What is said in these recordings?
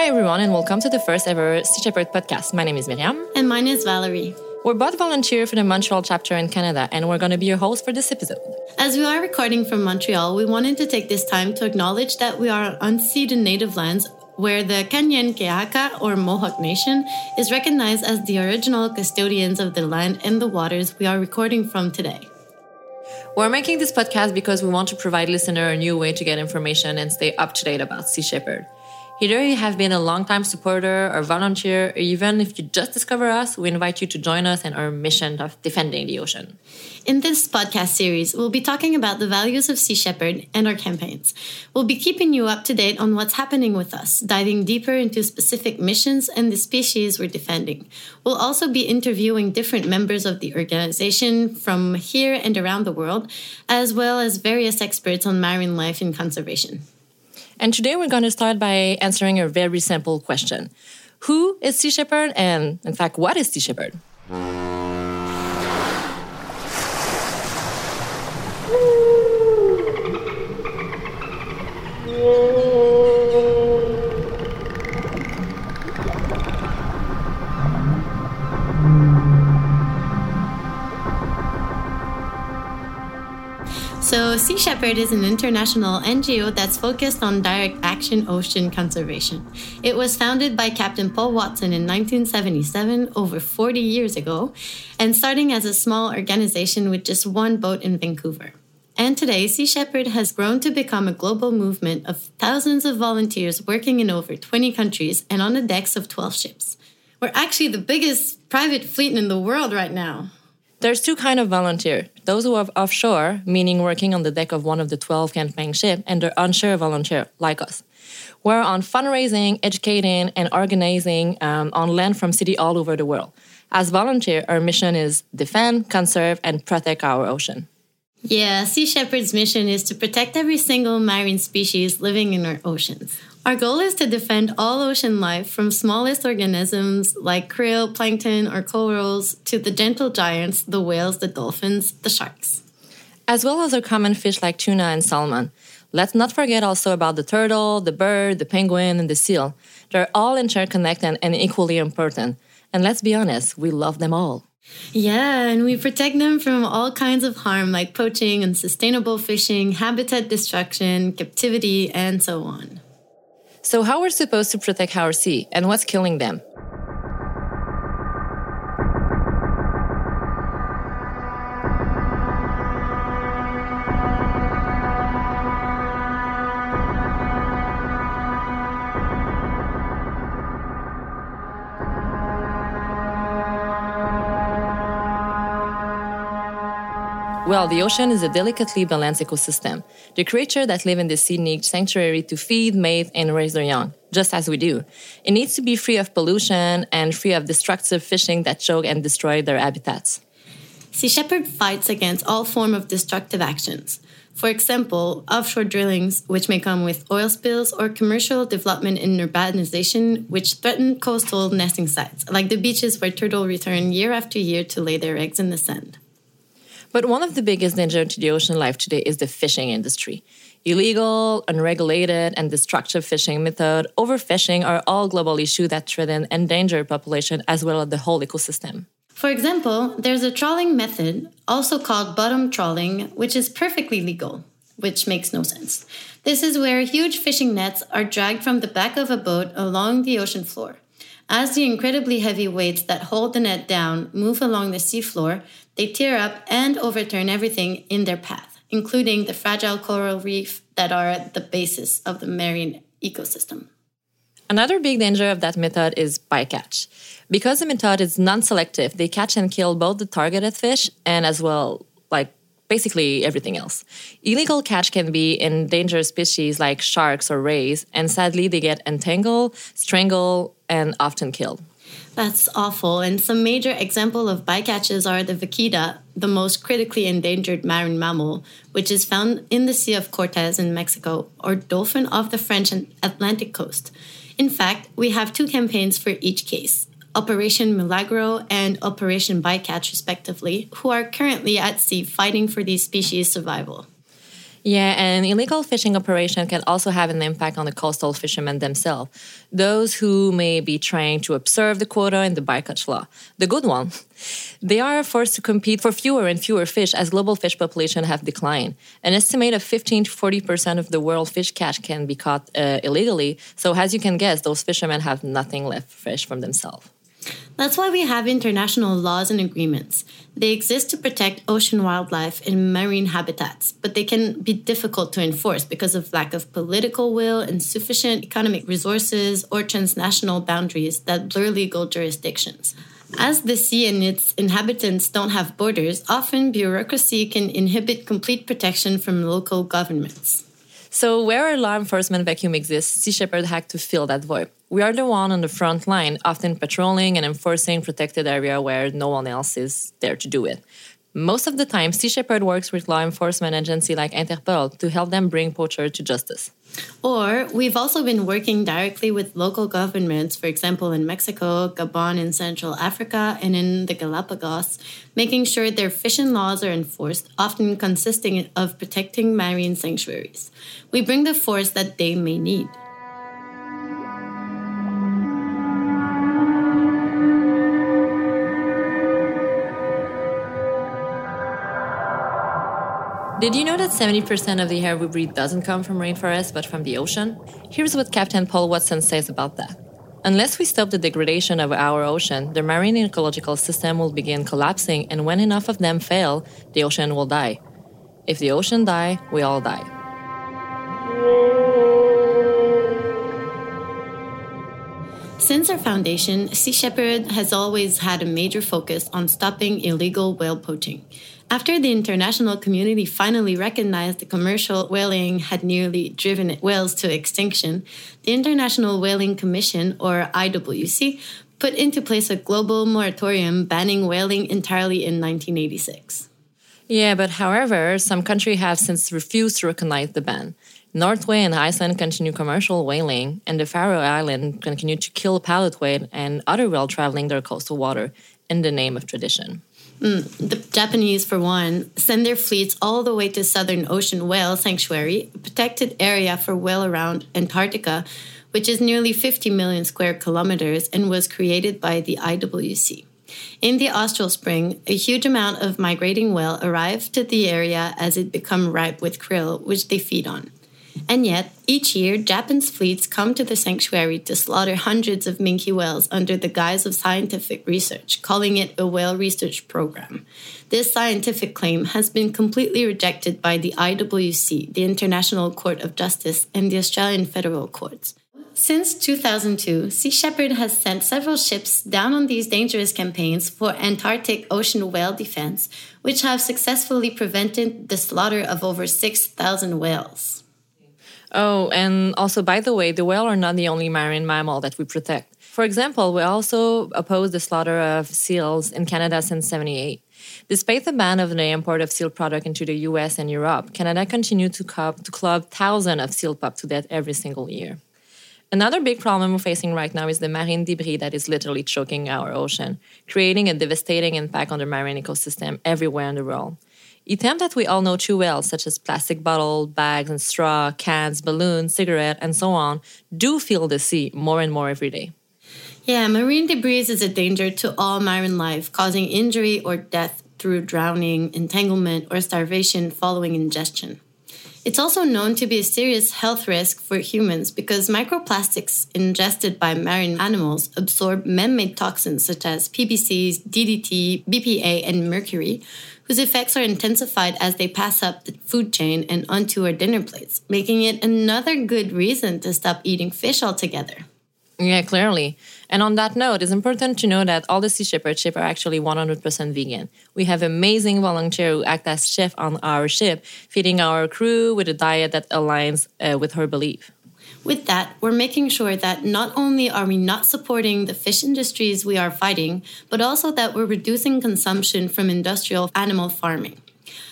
Hi, everyone, and welcome to the first ever Sea Shepherd podcast. My name is Miriam. And mine is Valerie. We're both volunteer for the Montreal chapter in Canada, and we're going to be your hosts for this episode. As we are recording from Montreal, we wanted to take this time to acknowledge that we are on unceded native lands where the Kanien'kehá:ka or Mohawk Nation is recognized as the original custodians of the land and the waters we are recording from today. We're making this podcast because we want to provide listener a new way to get information and stay up to date about Sea Shepherd. Either you have been a long-time supporter or volunteer, or even if you just discover us, we invite you to join us in our mission of defending the ocean. In this podcast series, we'll be talking about the values of Sea Shepherd and our campaigns. We'll be keeping you up to date on what's happening with us, diving deeper into specific missions and the species we're defending. We'll also be interviewing different members of the organization from here and around the world, as well as various experts on marine life and conservation. And today we're going to start by answering a very simple question Who is Sea Shepherd? And in fact, what is Sea Shepherd? Shepherd is an international NGO that's focused on direct action ocean conservation. It was founded by Captain Paul Watson in 1977, over 40 years ago, and starting as a small organization with just one boat in Vancouver. And today, Sea Shepherd has grown to become a global movement of thousands of volunteers working in over 20 countries and on the decks of 12 ships. We're actually the biggest private fleet in the world right now. There's two kind of volunteer. Those who are offshore, meaning working on the deck of one of the 12 campaign ships, and the onshore volunteer, like us. We're on fundraising, educating, and organizing um, on land from city all over the world. As volunteer, our mission is defend, conserve, and protect our ocean. Yeah, Sea Shepherd's mission is to protect every single marine species living in our oceans. Our goal is to defend all ocean life from smallest organisms like krill, plankton, or corals to the gentle giants, the whales, the dolphins, the sharks. As well as our common fish like tuna and salmon. Let's not forget also about the turtle, the bird, the penguin, and the seal. They're all interconnected and equally important. And let's be honest, we love them all. Yeah, and we protect them from all kinds of harm like poaching, unsustainable fishing, habitat destruction, captivity, and so on. So, how we're supposed to protect our sea and what's killing them? Well, the ocean is a delicately balanced ecosystem. The creatures that live in the sea need sanctuary to feed, mate, and raise their young, just as we do. It needs to be free of pollution and free of destructive fishing that choke and destroy their habitats. Sea Shepherd fights against all form of destructive actions. For example, offshore drillings, which may come with oil spills, or commercial development and urbanization, which threaten coastal nesting sites, like the beaches where turtle return year after year to lay their eggs in the sand. But one of the biggest dangers to the ocean life today is the fishing industry. Illegal, unregulated, and destructive fishing method, overfishing are all global issues that threaten endangered population as well as the whole ecosystem. For example, there's a trawling method, also called bottom trawling, which is perfectly legal, which makes no sense. This is where huge fishing nets are dragged from the back of a boat along the ocean floor. As the incredibly heavy weights that hold the net down move along the seafloor, they tear up and overturn everything in their path, including the fragile coral reef that are the basis of the marine ecosystem. Another big danger of that method is bycatch. Because the method is non-selective, they catch and kill both the targeted fish and as well like basically everything else. Illegal catch can be in endangered species like sharks or rays, and sadly they get entangled, strangled, and often killed. That's awful. And some major example of bycatches are the vaquita, the most critically endangered marine mammal, which is found in the Sea of Cortez in Mexico, or dolphin off the French Atlantic coast. In fact, we have two campaigns for each case. Operation Milagro and Operation Bycatch, respectively, who are currently at sea fighting for these species' survival. Yeah, and illegal fishing operation can also have an impact on the coastal fishermen themselves, those who may be trying to observe the quota in the bycatch law, the good one. They are forced to compete for fewer and fewer fish as global fish population have declined. An estimate of 15 to 40 percent of the world fish catch can be caught uh, illegally. So, as you can guess, those fishermen have nothing left fish from themselves. That's why we have international laws and agreements. They exist to protect ocean wildlife and marine habitats, but they can be difficult to enforce because of lack of political will, insufficient economic resources, or transnational boundaries that blur legal jurisdictions. As the sea and its inhabitants don't have borders, often bureaucracy can inhibit complete protection from local governments. So, where a law enforcement vacuum exists, Sea Shepherd had to fill that void. We are the one on the front line, often patrolling and enforcing protected area where no one else is there to do it. Most of the time, Sea Shepherd works with law enforcement agency like Interpol to help them bring poachers to justice. Or we've also been working directly with local governments, for example, in Mexico, Gabon, in Central Africa, and in the Galapagos, making sure their fishing laws are enforced, often consisting of protecting marine sanctuaries. We bring the force that they may need. Did you know that 70% of the air we breathe doesn't come from rainforests but from the ocean? Here's what Captain Paul Watson says about that. Unless we stop the degradation of our ocean, the marine ecological system will begin collapsing, and when enough of them fail, the ocean will die. If the ocean die, we all die. Since our foundation, Sea Shepherd has always had a major focus on stopping illegal whale poaching. After the international community finally recognized the commercial whaling had nearly driven whales to extinction, the International Whaling Commission, or IWC, put into place a global moratorium banning whaling entirely in 1986. Yeah, but however, some countries have since refused to recognize the ban. Norway and Iceland continue commercial whaling, and the Faroe Islands continue to kill pilot whale and other whale traveling their coastal water in the name of tradition. Mm, the Japanese, for one, send their fleets all the way to Southern Ocean Whale Sanctuary, a protected area for whale around Antarctica, which is nearly 50 million square kilometers and was created by the IWC. In the austral spring, a huge amount of migrating whale arrive to the area as it become ripe with krill, which they feed on. And yet, each year, Japan's fleets come to the sanctuary to slaughter hundreds of minke whales under the guise of scientific research, calling it a whale research program. This scientific claim has been completely rejected by the IWC, the International Court of Justice, and the Australian federal courts. Since 2002, Sea Shepherd has sent several ships down on these dangerous campaigns for Antarctic ocean whale defense, which have successfully prevented the slaughter of over 6,000 whales. Oh, and also, by the way, the whale are not the only marine mammal that we protect. For example, we also oppose the slaughter of seals in Canada since 78. Despite the ban of the import of seal product into the US and Europe, Canada continued to, club, to club thousands of seal pup to death every single year. Another big problem we're facing right now is the marine debris that is literally choking our ocean, creating a devastating impact on the marine ecosystem everywhere in the world. Items that we all know too well, such as plastic bottle, bags and straw, cans, balloons, cigarette, and so on, do fill the sea more and more every day. Yeah, marine debris is a danger to all marine life, causing injury or death through drowning, entanglement, or starvation following ingestion. It's also known to be a serious health risk for humans because microplastics ingested by marine animals absorb man made toxins such as PVCs, DDT, BPA, and mercury, whose effects are intensified as they pass up the food chain and onto our dinner plates, making it another good reason to stop eating fish altogether. Yeah, clearly. And on that note, it's important to know that all the Sea Shepherd ship are actually 100% vegan. We have amazing volunteers who act as chef on our ship, feeding our crew with a diet that aligns uh, with her belief. With that, we're making sure that not only are we not supporting the fish industries we are fighting, but also that we're reducing consumption from industrial animal farming.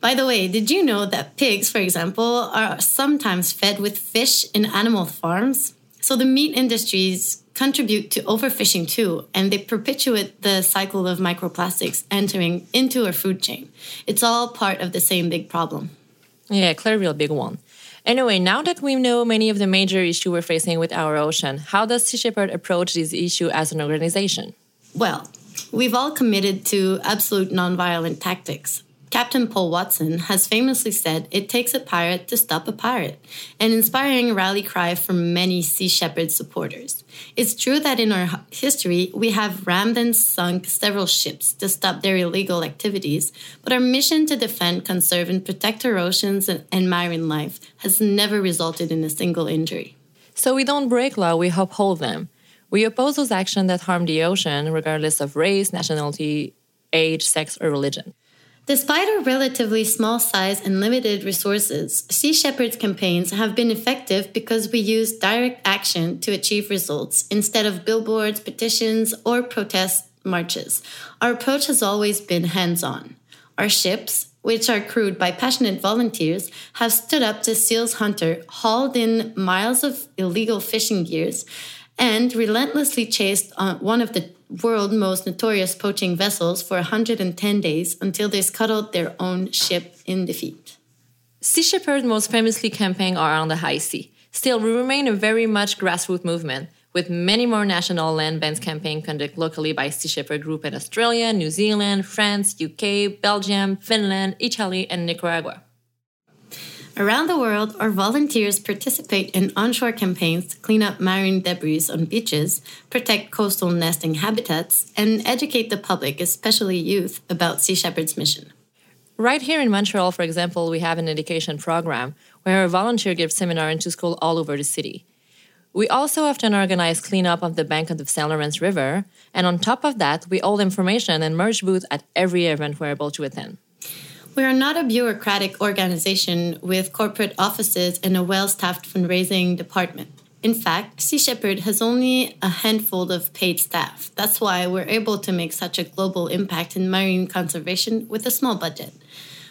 By the way, did you know that pigs, for example, are sometimes fed with fish in animal farms? So the meat industries contribute to overfishing too, and they perpetuate the cycle of microplastics entering into our food chain. It's all part of the same big problem. Yeah, clearly a big one. Anyway, now that we know many of the major issues we're facing with our ocean, how does Sea Shepherd approach this issue as an organization? Well, we've all committed to absolute nonviolent tactics. Captain Paul Watson has famously said it takes a pirate to stop a pirate, an inspiring rally cry from many Sea Shepherd supporters. It's true that in our history, we have rammed and sunk several ships to stop their illegal activities, but our mission to defend, conserve, and protect our oceans and marine life has never resulted in a single injury. So we don't break law, we uphold them. We oppose those actions that harm the ocean, regardless of race, nationality, age, sex, or religion. Despite our relatively small size and limited resources, Sea Shepherd's campaigns have been effective because we use direct action to achieve results instead of billboards, petitions, or protest marches. Our approach has always been hands on. Our ships, which are crewed by passionate volunteers, have stood up to Seals Hunter, hauled in miles of illegal fishing gears, and relentlessly chased uh, one of the world's most notorious poaching vessels for 110 days until they scuttled their own ship in defeat. Sea Shepherd most famously campaign are on the high sea. Still, we remain a very much grassroots movement, with many more national land bans campaigns conducted locally by Sea Shepherd Group in Australia, New Zealand, France, UK, Belgium, Finland, Italy, and Nicaragua. Around the world, our volunteers participate in onshore campaigns to clean up marine debris on beaches, protect coastal nesting habitats, and educate the public, especially youth, about Sea Shepherd's mission. Right here in Montreal, for example, we have an education program where a volunteer gives seminar into school all over the city. We also often organize cleanup of the bank of the St. Lawrence River, and on top of that, we hold information and merge booths at every event we're able to attend. We are not a bureaucratic organization with corporate offices and a well staffed fundraising department. In fact, Sea Shepherd has only a handful of paid staff. That's why we're able to make such a global impact in marine conservation with a small budget.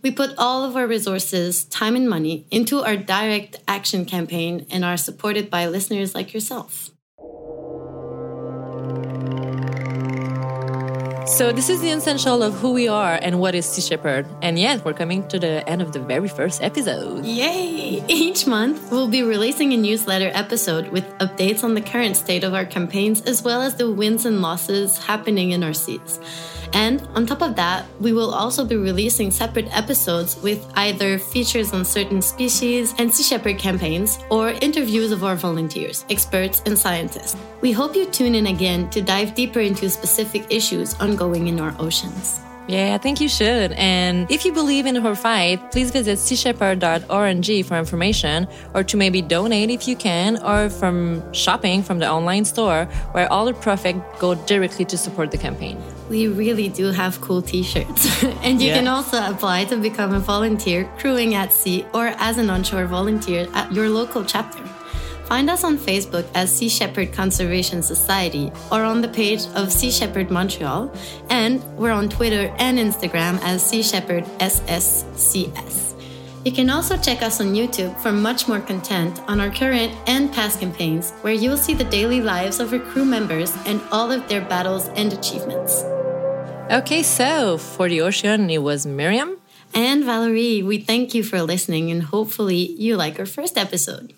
We put all of our resources, time, and money into our direct action campaign and are supported by listeners like yourself. So this is the essential of who we are and what is Sea Shepherd. And yet we're coming to the end of the very first episode. Yay! Each month we'll be releasing a newsletter episode with updates on the current state of our campaigns as well as the wins and losses happening in our seas. And on top of that, we will also be releasing separate episodes with either features on certain species and Sea Shepherd campaigns or interviews of our volunteers, experts, and scientists. We hope you tune in again to dive deeper into specific issues ongoing in our oceans. Yeah, I think you should. And if you believe in her fight, please visit seashepherd.org for information or to maybe donate if you can, or from shopping from the online store where all the profit go directly to support the campaign. We really do have cool t-shirts. and you yeah. can also apply to become a volunteer crewing at sea or as an onshore volunteer at your local chapter. Find us on Facebook as Sea Shepherd Conservation Society or on the page of Sea Shepherd Montreal, and we're on Twitter and Instagram as Sea Shepherd SSCS. You can also check us on YouTube for much more content on our current and past campaigns, where you'll see the daily lives of our crew members and all of their battles and achievements. Okay, so for the ocean, it was Miriam and Valerie. We thank you for listening, and hopefully, you like our first episode.